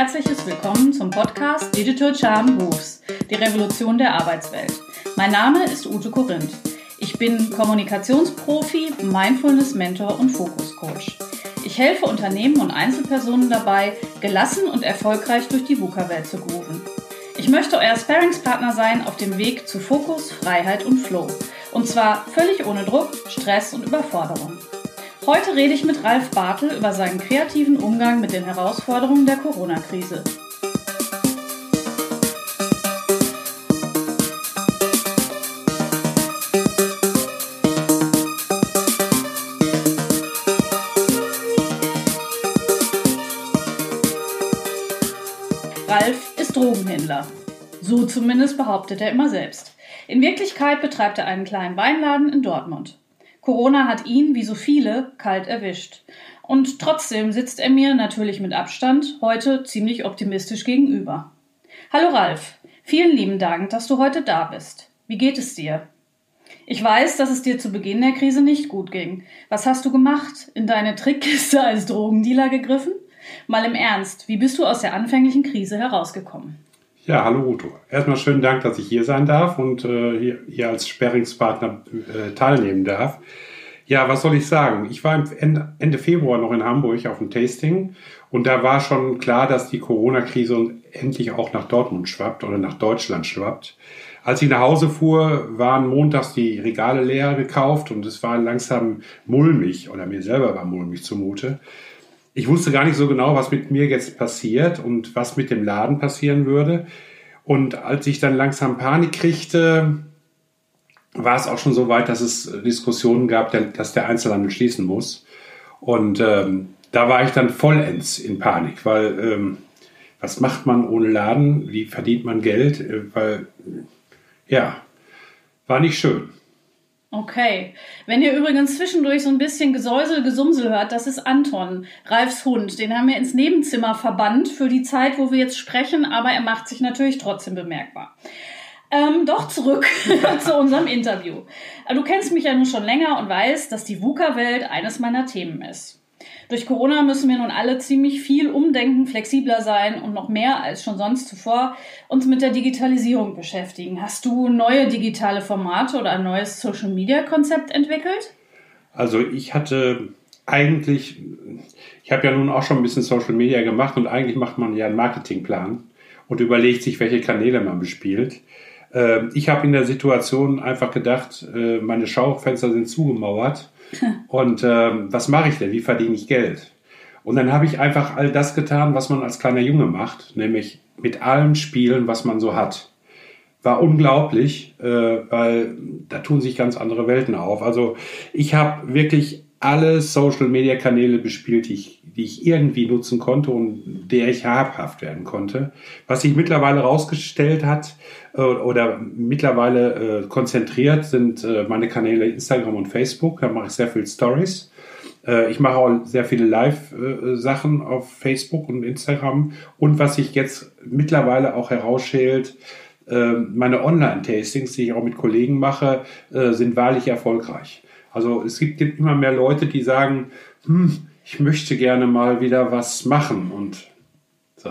herzliches Willkommen zum Podcast Digital Charm Moves, die Revolution der Arbeitswelt. Mein Name ist Ute Korinth. Ich bin Kommunikationsprofi, Mindfulness-Mentor und Fokus-Coach. Ich helfe Unternehmen und Einzelpersonen dabei, gelassen und erfolgreich durch die VUCA-Welt zu grooven. Ich möchte euer Sparingspartner sein auf dem Weg zu Fokus, Freiheit und Flow. Und zwar völlig ohne Druck, Stress und Überforderung. Heute rede ich mit Ralf Bartel über seinen kreativen Umgang mit den Herausforderungen der Corona-Krise. Ralf ist Drogenhändler. So zumindest behauptet er immer selbst. In Wirklichkeit betreibt er einen kleinen Weinladen in Dortmund. Corona hat ihn, wie so viele, kalt erwischt. Und trotzdem sitzt er mir natürlich mit Abstand heute ziemlich optimistisch gegenüber. Hallo Ralf, vielen lieben Dank, dass du heute da bist. Wie geht es dir? Ich weiß, dass es dir zu Beginn der Krise nicht gut ging. Was hast du gemacht? In deine Trickkiste als Drogendealer gegriffen? Mal im Ernst, wie bist du aus der anfänglichen Krise herausgekommen? Ja, hallo Uto. Erstmal schönen Dank, dass ich hier sein darf und äh, hier, hier, als Sperringspartner äh, teilnehmen darf. Ja, was soll ich sagen? Ich war Ende, Ende Februar noch in Hamburg auf dem Tasting und da war schon klar, dass die Corona-Krise endlich auch nach Dortmund schwappt oder nach Deutschland schwappt. Als ich nach Hause fuhr, waren montags die Regale leer gekauft und es war langsam mulmig oder mir selber war mulmig zumute ich wusste gar nicht so genau, was mit mir jetzt passiert und was mit dem Laden passieren würde. Und als ich dann langsam Panik kriegte, war es auch schon so weit, dass es Diskussionen gab, dass der Einzelhandel schließen muss. Und ähm, da war ich dann vollends in Panik, weil ähm, was macht man ohne Laden? Wie verdient man Geld? Äh, weil, ja, war nicht schön. Okay. Wenn ihr übrigens zwischendurch so ein bisschen Gesäusel, Gesumsel hört, das ist Anton, Ralfs Hund. Den haben wir ins Nebenzimmer verbannt für die Zeit, wo wir jetzt sprechen, aber er macht sich natürlich trotzdem bemerkbar. Ähm, doch zurück zu unserem Interview. Du kennst mich ja nun schon länger und weißt, dass die VUCA-Welt eines meiner Themen ist. Durch Corona müssen wir nun alle ziemlich viel umdenken, flexibler sein und noch mehr als schon sonst zuvor uns mit der Digitalisierung beschäftigen. Hast du neue digitale Formate oder ein neues Social-Media-Konzept entwickelt? Also ich hatte eigentlich, ich habe ja nun auch schon ein bisschen Social Media gemacht und eigentlich macht man ja einen Marketingplan und überlegt sich, welche Kanäle man bespielt. Ähm, ich habe in der Situation einfach gedacht, äh, meine Schaufenster sind zugemauert und ähm, was mache ich denn? Wie verdiene ich Geld? Und dann habe ich einfach all das getan, was man als kleiner Junge macht, nämlich mit allem spielen, was man so hat. War unglaublich, äh, weil da tun sich ganz andere Welten auf. Also ich habe wirklich alle Social-Media-Kanäle bespielt, die ich, die ich irgendwie nutzen konnte und der ich habhaft werden konnte. Was sich mittlerweile rausgestellt hat äh, oder mittlerweile äh, konzentriert sind äh, meine Kanäle Instagram und Facebook. Da mache ich sehr viel Stories. Äh, ich mache auch sehr viele Live-Sachen auf Facebook und Instagram. Und was sich jetzt mittlerweile auch herausschält, äh, meine Online-Tastings, die ich auch mit Kollegen mache, äh, sind wahrlich erfolgreich. Also es gibt immer mehr Leute, die sagen, hm, ich möchte gerne mal wieder was machen und so.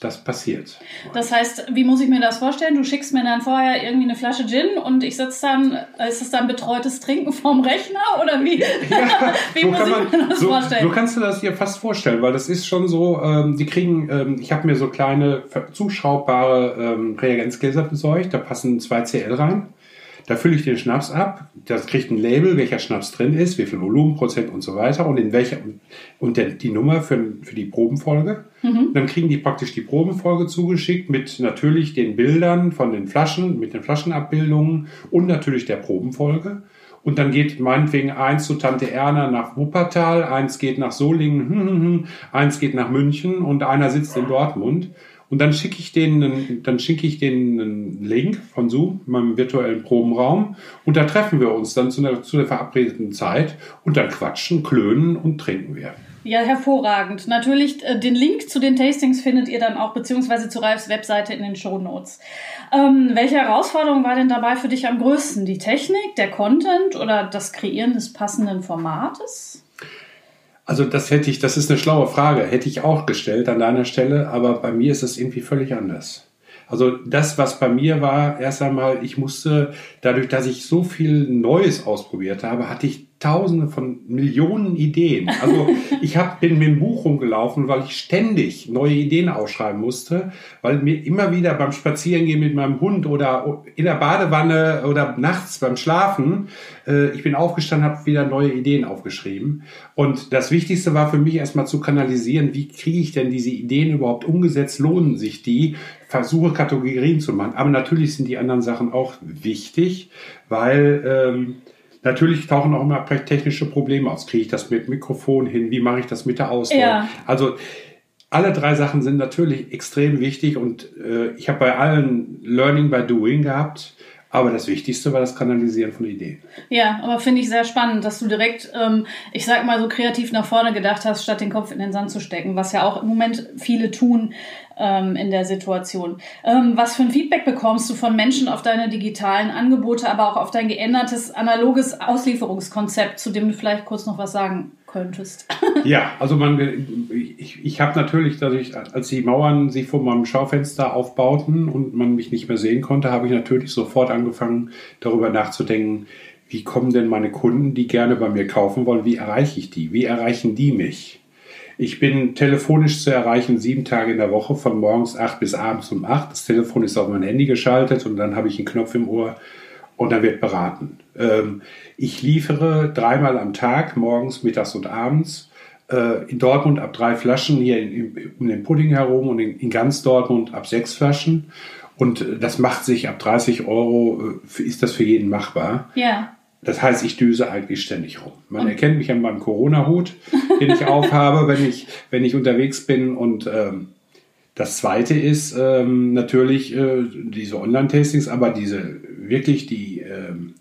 Das passiert. Das heißt, wie muss ich mir das vorstellen? Du schickst mir dann vorher irgendwie eine Flasche Gin und ich sitze dann, ist es dann betreutes Trinken vorm Rechner oder wie, ja, wie so muss ich man, mir das so, vorstellen? So kannst du das dir fast vorstellen, weil das ist schon so, ähm, die kriegen, ähm, ich habe mir so kleine zuschraubbare ähm, Reagenzgläser besorgt, da passen zwei CL rein. Da fülle ich den Schnaps ab, das kriegt ein Label, welcher Schnaps drin ist, wie viel Volumenprozent und so weiter und in welcher und der, die Nummer für, für die Probenfolge. Mhm. Dann kriegen die praktisch die Probenfolge zugeschickt mit natürlich den Bildern von den Flaschen, mit den Flaschenabbildungen und natürlich der Probenfolge. Und dann geht meinetwegen eins zu Tante Erna nach Wuppertal, eins geht nach Solingen, hm, hm, hm, eins geht nach München und einer sitzt in Dortmund. Und dann schicke ich denen, dann schicke ich denen einen Link von Zoom, meinem virtuellen Probenraum. Und da treffen wir uns dann zu der, zu der verabredeten Zeit und dann quatschen, klönen und trinken wir. Ja, hervorragend. Natürlich, äh, den Link zu den Tastings findet ihr dann auch, beziehungsweise zu Ralfs Webseite in den Show Notes. Ähm, welche Herausforderung war denn dabei für dich am größten? Die Technik, der Content oder das Kreieren des passenden Formates? Also das hätte ich, das ist eine schlaue Frage, hätte ich auch gestellt an deiner Stelle, aber bei mir ist es irgendwie völlig anders. Also das, was bei mir war, erst einmal, ich musste, dadurch, dass ich so viel Neues ausprobiert habe, hatte ich tausende von Millionen Ideen. Also ich hab, bin mit dem Buch rumgelaufen, weil ich ständig neue Ideen ausschreiben musste, weil mir immer wieder beim Spazierengehen mit meinem Hund oder in der Badewanne oder nachts beim Schlafen, äh, ich bin aufgestanden, habe wieder neue Ideen aufgeschrieben. Und das Wichtigste war für mich erstmal zu kanalisieren, wie kriege ich denn diese Ideen überhaupt umgesetzt, lohnen sich die, versuche Kategorien zu machen. Aber natürlich sind die anderen Sachen auch wichtig, weil... Ähm, Natürlich tauchen auch immer technische Probleme auf. Kriege ich das mit Mikrofon hin? Wie mache ich das mit der Auswahl? Ja. Also alle drei Sachen sind natürlich extrem wichtig und äh, ich habe bei allen Learning by Doing gehabt. Aber das Wichtigste war das Kanalisieren von Ideen. Ja, aber finde ich sehr spannend, dass du direkt, ähm, ich sag mal so kreativ nach vorne gedacht hast, statt den Kopf in den Sand zu stecken, was ja auch im Moment viele tun ähm, in der Situation. Ähm, was für ein Feedback bekommst du von Menschen auf deine digitalen Angebote, aber auch auf dein geändertes analoges Auslieferungskonzept, zu dem du vielleicht kurz noch was sagen könntest? ja, also man, ich, ich habe natürlich, dadurch, als die Mauern sich vor meinem Schaufenster aufbauten und man mich nicht mehr sehen konnte, habe ich natürlich sofort angefangen, darüber nachzudenken, wie kommen denn meine Kunden, die gerne bei mir kaufen wollen, wie erreiche ich die? Wie erreichen die mich? Ich bin telefonisch zu erreichen sieben Tage in der Woche, von morgens acht bis abends um acht. Das Telefon ist auf mein Handy geschaltet und dann habe ich einen Knopf im Ohr und dann wird beraten. Ähm, ich liefere dreimal am Tag, morgens, mittags und abends. Äh, in Dortmund ab drei Flaschen, hier um den Pudding herum und in, ganz Dortmund ab sechs Flaschen. Und äh, das macht sich ab 30 Euro, äh, ist das für jeden machbar. Ja. Das heißt, ich düse eigentlich ständig rum. Man erkennt mich an meinem Corona-Hut, den ich aufhabe, wenn ich, wenn ich unterwegs bin. Und ähm, das Zweite ist ähm, natürlich äh, diese Online-Tastings, aber diese wirklich die, ähm,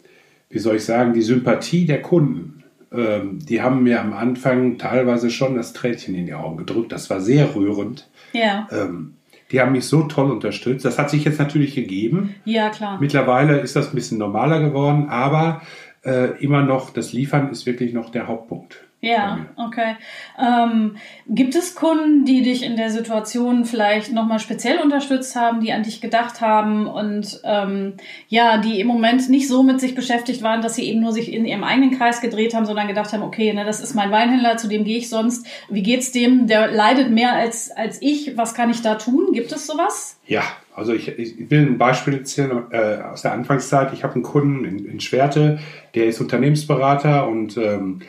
wie soll ich sagen, die Sympathie der Kunden. Ähm, die haben mir am Anfang teilweise schon das Tränchen in die Augen gedrückt. Das war sehr rührend. Ja. Ähm, die haben mich so toll unterstützt. Das hat sich jetzt natürlich gegeben. Ja, klar. Mittlerweile ist das ein bisschen normaler geworden, aber äh, immer noch, das Liefern ist wirklich noch der Hauptpunkt. Ja, okay. Ähm, gibt es Kunden, die dich in der Situation vielleicht nochmal speziell unterstützt haben, die an dich gedacht haben und ähm, ja, die im Moment nicht so mit sich beschäftigt waren, dass sie eben nur sich in ihrem eigenen Kreis gedreht haben, sondern gedacht haben, okay, ne, das ist mein Weinhändler, zu dem gehe ich sonst. Wie geht's dem? Der leidet mehr als, als ich. Was kann ich da tun? Gibt es sowas? Ja, also ich, ich will ein Beispiel erzählen äh, aus der Anfangszeit. Ich habe einen Kunden in, in Schwerte, der ist Unternehmensberater und ähm,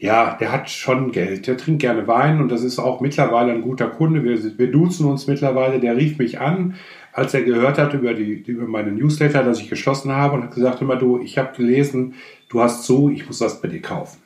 ja, der hat schon Geld. Der trinkt gerne Wein und das ist auch mittlerweile ein guter Kunde. Wir, wir duzen uns mittlerweile. Der rief mich an, als er gehört hat über, die, über meine Newsletter, dass ich geschlossen habe und hat gesagt, immer du, ich habe gelesen, du hast zu, ich muss was bei dir kaufen.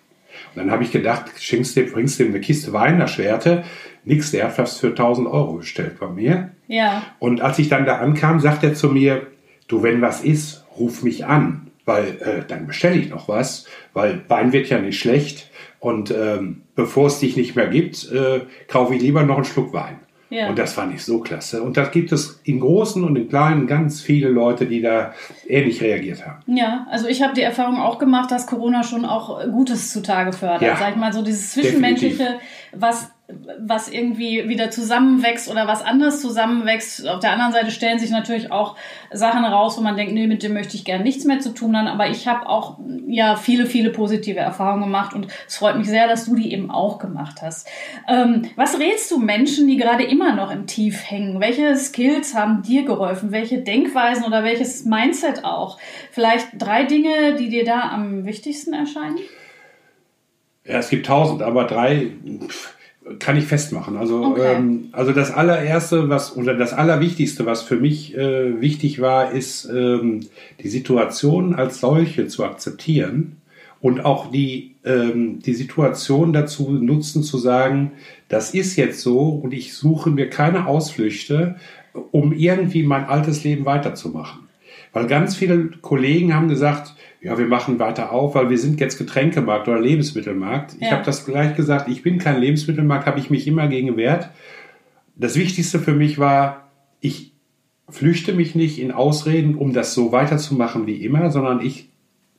Und dann habe ich gedacht, schenkst dir, bringst dir eine Kiste Wein nach Schwerte. Nix, der hat fast für 1000 Euro bestellt bei mir. Ja. Und als ich dann da ankam, sagt er zu mir, du, wenn was ist, ruf mich an, weil äh, dann bestelle ich noch was, weil Wein wird ja nicht schlecht. Und ähm, bevor es dich nicht mehr gibt, äh, kaufe ich lieber noch einen Schluck Wein. Ja. Und das fand ich so klasse. Und da gibt es in Großen und in Kleinen ganz viele Leute, die da ähnlich reagiert haben. Ja, also ich habe die Erfahrung auch gemacht, dass Corona schon auch Gutes zutage fördert. Ja, Sag ich mal so dieses Zwischenmenschliche, definitiv. Was was irgendwie wieder zusammenwächst oder was anders zusammenwächst. Auf der anderen Seite stellen sich natürlich auch Sachen raus, wo man denkt, nee, mit dem möchte ich gerne nichts mehr zu tun haben. Aber ich habe auch ja viele, viele positive Erfahrungen gemacht und es freut mich sehr, dass du die eben auch gemacht hast. Ähm, was rätst du Menschen, die gerade immer noch im Tief hängen? Welche Skills haben dir geholfen? Welche Denkweisen oder welches Mindset auch? Vielleicht drei Dinge, die dir da am wichtigsten erscheinen? Ja, es gibt tausend, aber drei. Pff kann ich festmachen. Also, okay. ähm, also das allererste, was oder das allerwichtigste, was für mich äh, wichtig war, ist ähm, die Situation als solche zu akzeptieren und auch die ähm, die Situation dazu nutzen zu sagen, das ist jetzt so und ich suche mir keine Ausflüchte, um irgendwie mein altes Leben weiterzumachen. Weil ganz viele Kollegen haben gesagt, ja, wir machen weiter auf, weil wir sind jetzt Getränkemarkt oder Lebensmittelmarkt. Ich ja. habe das gleich gesagt, ich bin kein Lebensmittelmarkt, habe ich mich immer gegen gewehrt. Das Wichtigste für mich war, ich flüchte mich nicht in Ausreden, um das so weiterzumachen wie immer, sondern ich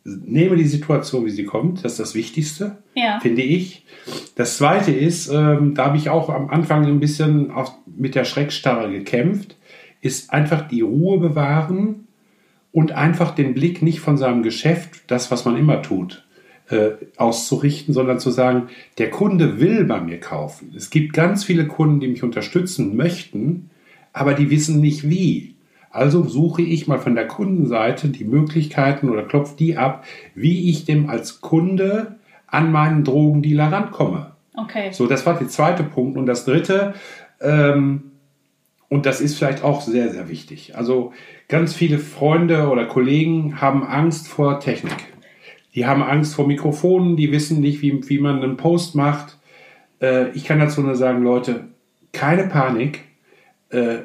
nehme die Situation, wie sie kommt. Das ist das Wichtigste, Ja. finde ich. Das Zweite ist, ähm, da habe ich auch am Anfang ein bisschen auf, mit der Schreckstarre gekämpft, ist einfach die Ruhe bewahren und einfach den Blick nicht von seinem Geschäft, das, was man immer tut, äh, auszurichten, sondern zu sagen, der Kunde will bei mir kaufen. Es gibt ganz viele Kunden, die mich unterstützen möchten, aber die wissen nicht wie. Also suche ich mal von der Kundenseite die Möglichkeiten oder klopfe die ab, wie ich dem als Kunde an meinen Drogendealer rankomme. Okay. So, das war der zweite Punkt. Und das dritte, ähm, und das ist vielleicht auch sehr, sehr wichtig. Also ganz viele Freunde oder Kollegen haben Angst vor Technik. Die haben Angst vor Mikrofonen, die wissen nicht, wie, wie man einen Post macht. Äh, ich kann dazu nur sagen, Leute, keine Panik. Äh,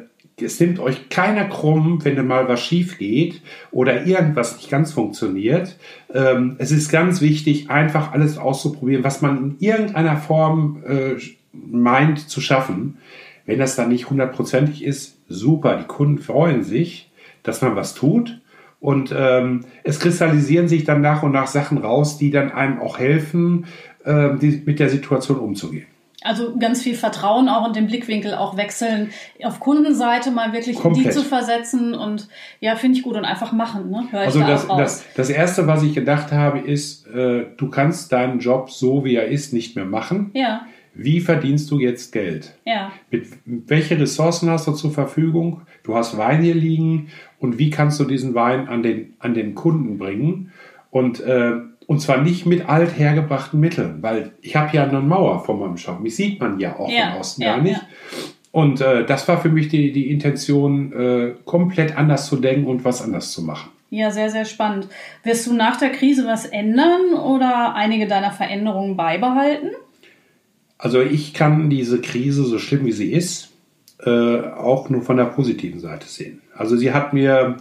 es nimmt euch keiner krumm, wenn mal was schief geht oder irgendwas nicht ganz funktioniert. Ähm, es ist ganz wichtig, einfach alles auszuprobieren, was man in irgendeiner Form äh, meint zu schaffen. Wenn das dann nicht hundertprozentig ist, super. Die Kunden freuen sich, dass man was tut. Und ähm, es kristallisieren sich dann nach und nach Sachen raus, die dann einem auch helfen, ähm, die, mit der Situation umzugehen. Also ganz viel Vertrauen auch und den Blickwinkel auch wechseln. Auf Kundenseite mal wirklich in die Komplett. zu versetzen und ja, finde ich gut und einfach machen, ne? Hör Also da das, das, das Erste, was ich gedacht habe, ist, äh, du kannst deinen Job so, wie er ist, nicht mehr machen. ja, Wie verdienst du jetzt Geld? ja, Mit welche Ressourcen hast du zur Verfügung? Du hast Wein hier liegen und wie kannst du diesen Wein an den, an den Kunden bringen? Und, äh, und zwar nicht mit althergebrachten Mitteln, weil ich habe ja eine Mauer vor meinem Shop. Mich sieht man ja auch Ja, von außen ja, gar nicht. ja. Und äh, das war für mich die, die Intention, äh, komplett anders zu denken und was anders zu machen. ja, sehr, sehr spannend. Wirst du nach der Krise was ändern oder einige deiner Veränderungen beibehalten? Also ich kann diese Krise, so schlimm wie sie ist, äh, auch nur von der positiven Seite sehen. Also sie hat mir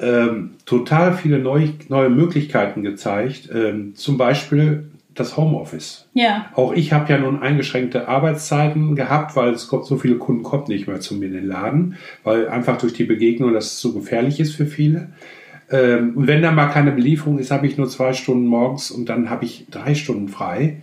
ähm, total viele neu, neue Möglichkeiten gezeigt, ähm, zum Beispiel das Homeoffice. Ja, Auch ich habe ja nun eingeschränkte Arbeitszeiten gehabt, weil es kommt so viele Kunden kommen nicht mehr zu mir in den Laden, weil einfach durch die Begegnung das so gefährlich ist für viele. Ähm, und wenn da mal keine Belieferung ist, habe ich nur zwei Stunden morgens und dann habe ich drei Stunden frei.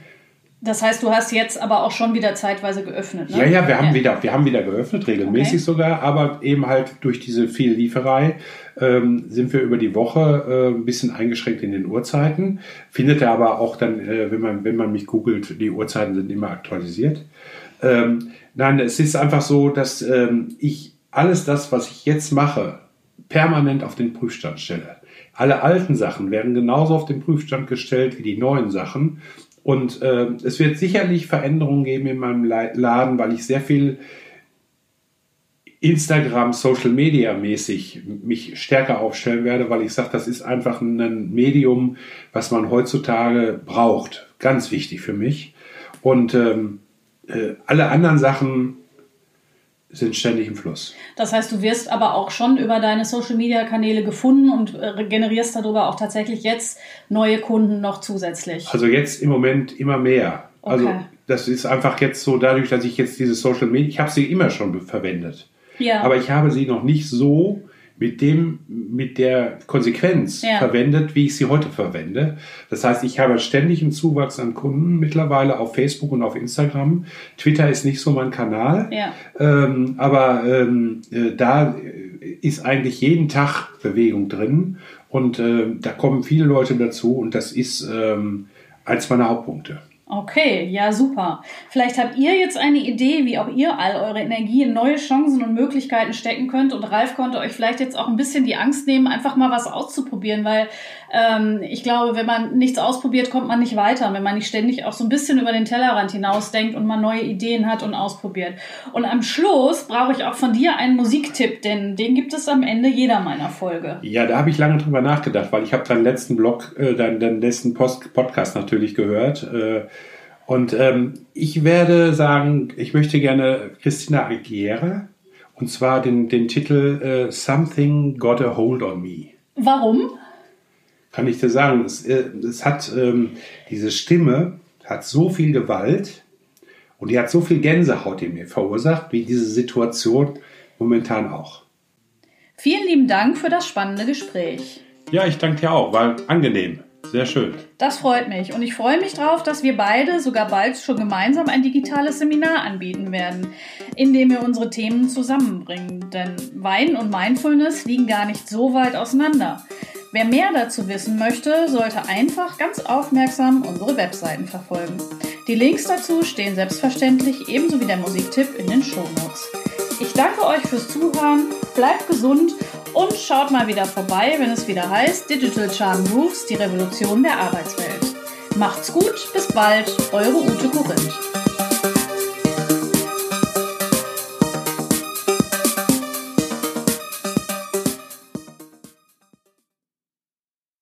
Das heißt, du hast jetzt aber auch schon wieder zeitweise geöffnet, ne? Ja, ja, wir haben wieder, wir haben wieder geöffnet, regelmäßig Okay. sogar, aber eben halt durch diese viel Lieferei ähm, sind wir über die Woche äh, ein bisschen eingeschränkt in den Uhrzeiten. Findet ihr aber auch dann, äh, wenn man wenn man mich googelt, die Uhrzeiten sind immer aktualisiert. Ähm, nein, es ist einfach so, dass ähm, ich alles das, was ich jetzt mache, permanent auf den Prüfstand stelle. Alle alten Sachen werden genauso auf den Prüfstand gestellt wie die neuen Sachen. Und äh, es wird sicherlich Veränderungen geben in meinem La- Laden, weil ich sehr viel Instagram, Social Media mäßig mich stärker aufstellen werde, weil ich sage, das ist einfach ein Medium, was man heutzutage braucht. Ganz wichtig für mich. Und ähm, äh, alle anderen Sachen sind ständig im Fluss. Das heißt, du wirst aber auch schon über deine Social-Media-Kanäle gefunden und äh, generierst darüber auch tatsächlich jetzt neue Kunden noch zusätzlich. Also jetzt im Moment immer mehr. Also Okay. das ist einfach jetzt so dadurch, dass ich jetzt diese Social Media, ich habe sie immer schon verwendet, Ja, aber ich habe sie noch nicht so mit dem, mit der Konsequenz Ja. verwendet, wie ich sie heute verwende. Das heißt, ich habe ständig einen Zuwachs an Kunden mittlerweile auf Facebook und auf Instagram. Twitter ist nicht so mein Kanal. ja. Ähm, aber ähm, äh, da ist eigentlich jeden Tag Bewegung drin und äh, da kommen viele Leute dazu und das ist ähm, eins meiner Hauptpunkte. Okay, ja, super. Vielleicht habt ihr jetzt eine Idee, wie auch ihr all eure Energie in neue Chancen und Möglichkeiten stecken könnt. Und Ralf konnte euch vielleicht jetzt auch ein bisschen die Angst nehmen, einfach mal was auszuprobieren, weil ähm, ich glaube, wenn man nichts ausprobiert, kommt man nicht weiter. Wenn man nicht ständig auch so ein bisschen über den Tellerrand hinausdenkt und man neue Ideen hat und ausprobiert. Und am Schluss brauche ich auch von dir einen Musiktipp, denn den gibt es am Ende jeder meiner Folge. Ja, da habe ich lange drüber nachgedacht, weil ich habe deinen letzten Blog, äh, deinen, deinen letzten Post Podcast natürlich gehört. Äh, und ähm, ich werde sagen, ich möchte gerne Christina Aguilera und zwar den, den Titel äh, Something Got a Hold on Me. Warum? Kann ich dir sagen, es, äh, es hat ähm, diese Stimme hat so viel Gewalt und die hat so viel Gänsehaut in mir verursacht, wie diese Situation momentan auch. Vielen lieben Dank für das spannende Gespräch. Ja, ich danke dir auch. War angenehm. Sehr schön. Das freut mich. Und ich freue mich drauf, dass wir beide sogar bald schon gemeinsam ein digitales Seminar anbieten werden, in dem wir unsere Themen zusammenbringen. Denn Wein und Mindfulness liegen gar nicht so weit auseinander. Wer mehr dazu wissen möchte, sollte einfach ganz aufmerksam unsere Webseiten verfolgen. Die Links dazu stehen selbstverständlich ebenso wie der Musiktipp in den Shownotes. Ich danke euch fürs Zuhören, bleibt gesund und schaut mal wieder vorbei, wenn es wieder heißt Digital Charm Moves, die Revolution der Arbeitswelt. Macht's gut, bis bald, eure Ute Korinth.